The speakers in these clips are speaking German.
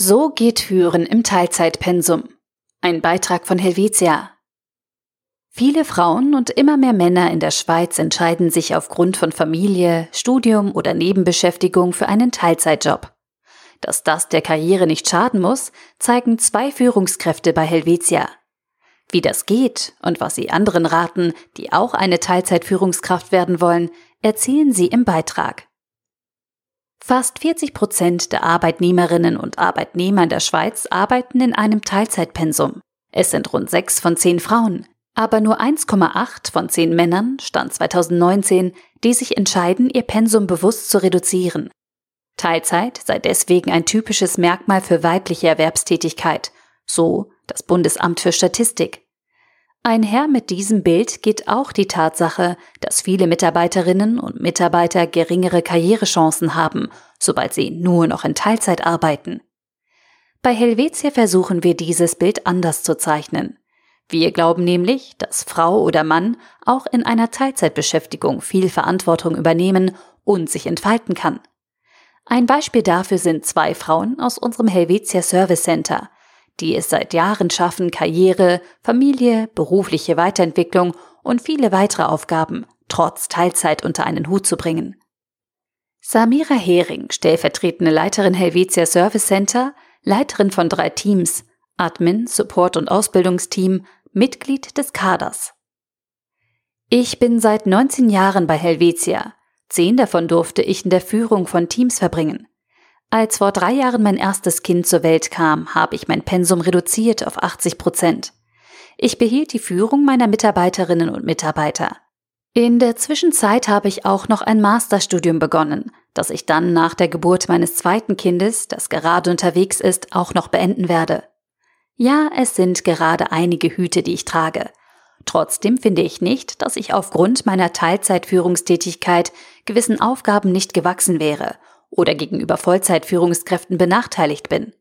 So geht Führen im Teilzeitpensum. Ein Beitrag von Helvetia. Viele Frauen und immer mehr Männer in der Schweiz entscheiden sich aufgrund von Familie, Studium oder Nebenbeschäftigung für einen Teilzeitjob. Dass das der Karriere nicht schaden muss, zeigen zwei Führungskräfte bei Helvetia. Wie das geht und was sie anderen raten, die auch eine Teilzeitführungskraft werden wollen, erzählen sie im Beitrag. Fast 40 Prozent der Arbeitnehmerinnen und Arbeitnehmer in der Schweiz arbeiten in einem Teilzeitpensum. Es sind rund sechs von zehn Frauen, aber nur 1,8 von zehn Männern, Stand 2019, die sich entscheiden, ihr Pensum bewusst zu reduzieren. Teilzeit sei deswegen ein typisches Merkmal für weibliche Erwerbstätigkeit, so das Bundesamt für Statistik. Einher mit diesem Bild geht auch die Tatsache, dass viele Mitarbeiterinnen und Mitarbeiter geringere Karrierechancen haben, sobald sie nur noch in Teilzeit arbeiten. Bei Helvetia versuchen wir dieses Bild anders zu zeichnen. Wir glauben nämlich, dass Frau oder Mann auch in einer Teilzeitbeschäftigung viel Verantwortung übernehmen und sich entfalten kann. Ein Beispiel dafür sind zwei Frauen aus unserem Helvetia Service Center, die es seit Jahren schaffen, Karriere, Familie, berufliche Weiterentwicklung und viele weitere Aufgaben trotz Teilzeit unter einen Hut zu bringen. Samira Hering, stellvertretende Leiterin Helvetia Service Center, Leiterin von drei Teams, Admin, Support und Ausbildungsteam, Mitglied des Kaders. Ich bin seit 19 Jahren bei Helvetia. Zehn davon durfte ich in der Führung von Teams verbringen. Als vor drei Jahren mein erstes Kind zur Welt kam, habe ich mein Pensum reduziert auf 80 Prozent. Ich behielt die Führung meiner Mitarbeiterinnen und Mitarbeiter. In der Zwischenzeit habe ich auch noch ein Masterstudium begonnen, das ich dann nach der Geburt meines zweiten Kindes, das gerade unterwegs ist, auch noch beenden werde. Ja, es sind gerade einige Hüte, die ich trage. Trotzdem finde ich nicht, dass ich aufgrund meiner Teilzeitführungstätigkeit gewissen Aufgaben nicht gewachsen wäre oder gegenüber Vollzeitführungskräften benachteiligt bin.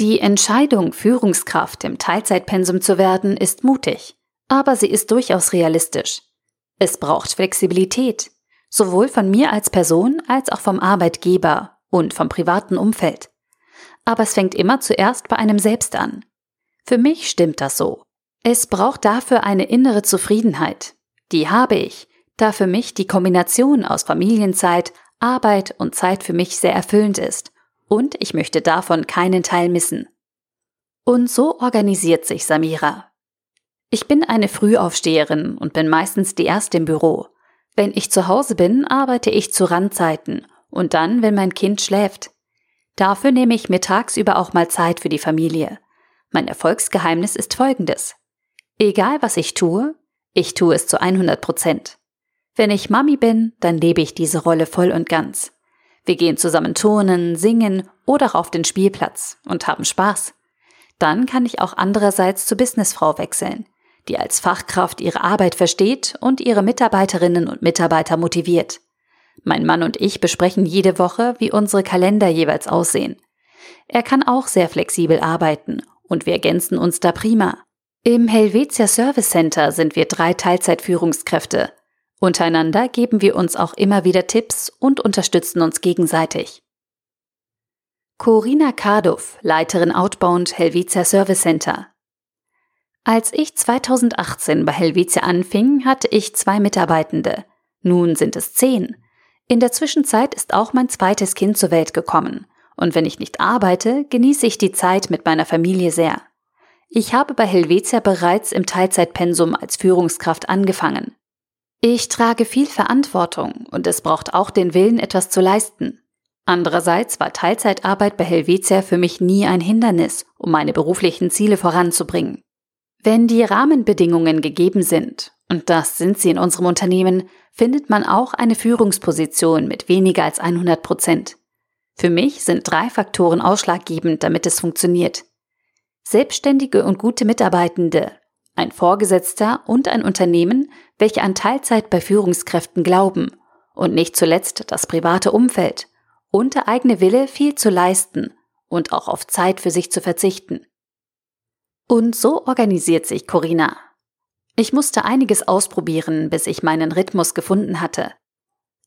Die Entscheidung, Führungskraft im Teilzeitpensum zu werden, ist mutig, aber sie ist durchaus realistisch. Es braucht Flexibilität, sowohl von mir als Person als auch vom Arbeitgeber und vom privaten Umfeld. Aber es fängt immer zuerst bei einem selbst an. Für mich stimmt das so. Es braucht dafür eine innere Zufriedenheit. Die habe ich, da für mich die Kombination aus Familienzeit, Arbeit und Zeit für mich sehr erfüllend ist und ich möchte davon keinen Teil missen. Und so organisiert sich Samira. Ich bin eine Frühaufsteherin und bin meistens die erste im Büro. Wenn ich zu Hause bin, arbeite ich zu Randzeiten und dann, wenn mein Kind schläft. Dafür nehme ich mir tagsüber auch mal Zeit für die Familie. Mein Erfolgsgeheimnis ist folgendes. Egal was ich tue, ich tue es zu 100 Prozent. Wenn ich Mami bin, dann lebe ich diese Rolle voll und ganz. Wir gehen zusammen turnen, singen oder auf den Spielplatz und haben Spaß. Dann kann ich auch andererseits zur Businessfrau wechseln, die als Fachkraft ihre Arbeit versteht und ihre Mitarbeiterinnen und Mitarbeiter motiviert. Mein Mann und ich besprechen jede Woche, wie unsere Kalender jeweils aussehen. Er kann auch sehr flexibel arbeiten und wir ergänzen uns da prima. Im Helvetia Service Center sind wir drei Teilzeitführungskräfte Untereinander geben wir uns auch immer wieder Tipps und unterstützen uns gegenseitig. Corina Karduff, Leiterin Outbound Helvetia Service Center. Als ich 2018 bei Helvetia anfing, hatte ich zwei Mitarbeitende. Nun sind es zehn. In der Zwischenzeit ist auch mein zweites Kind zur Welt gekommen. Und wenn ich nicht arbeite, genieße ich die Zeit mit meiner Familie sehr. Ich habe bei Helvetia bereits im Teilzeitpensum als Führungskraft angefangen. Ich trage viel Verantwortung und es braucht auch den Willen, etwas zu leisten. Andererseits war Teilzeitarbeit bei Helvetia für mich nie ein Hindernis, um meine beruflichen Ziele voranzubringen. Wenn die Rahmenbedingungen gegeben sind, und das sind sie in unserem Unternehmen, findet man auch eine Führungsposition mit weniger als 100 Prozent. Für mich sind drei Faktoren ausschlaggebend, damit es funktioniert. Selbstständige und gute Mitarbeitende, ein Vorgesetzter und ein Unternehmen, welche an Teilzeit bei Führungskräften glauben und nicht zuletzt das private Umfeld und der eigene Wille, viel zu leisten und auch auf Zeit für sich zu verzichten. Und so organisiert sich Corinna. Ich musste einiges ausprobieren, bis ich meinen Rhythmus gefunden hatte.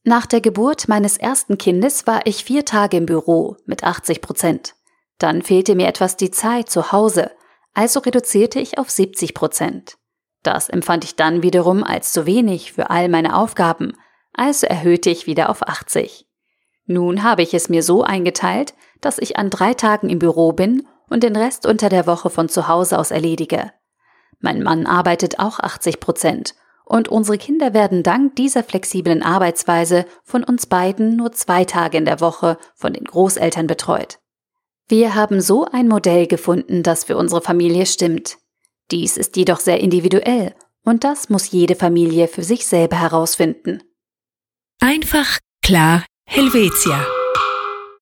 Nach der Geburt meines ersten Kindes war ich vier Tage im Büro mit 80 Prozent. Dann fehlte mir etwas die Zeit zu Hause, also reduzierte ich auf 70 Prozent. Das empfand ich dann wiederum als zu wenig für all meine Aufgaben, also erhöhte ich wieder auf 80. Nun habe ich es mir so eingeteilt, dass ich an drei Tagen im Büro bin und den Rest unter der Woche von zu Hause aus erledige. Mein Mann arbeitet auch 80 Prozent und unsere Kinder werden dank dieser flexiblen Arbeitsweise von uns beiden nur zwei Tage in der Woche von den Großeltern betreut. Wir haben so ein Modell gefunden, das für unsere Familie stimmt. Dies ist jedoch sehr individuell und das muss jede Familie für sich selber herausfinden. Einfach, klar, Helvetia.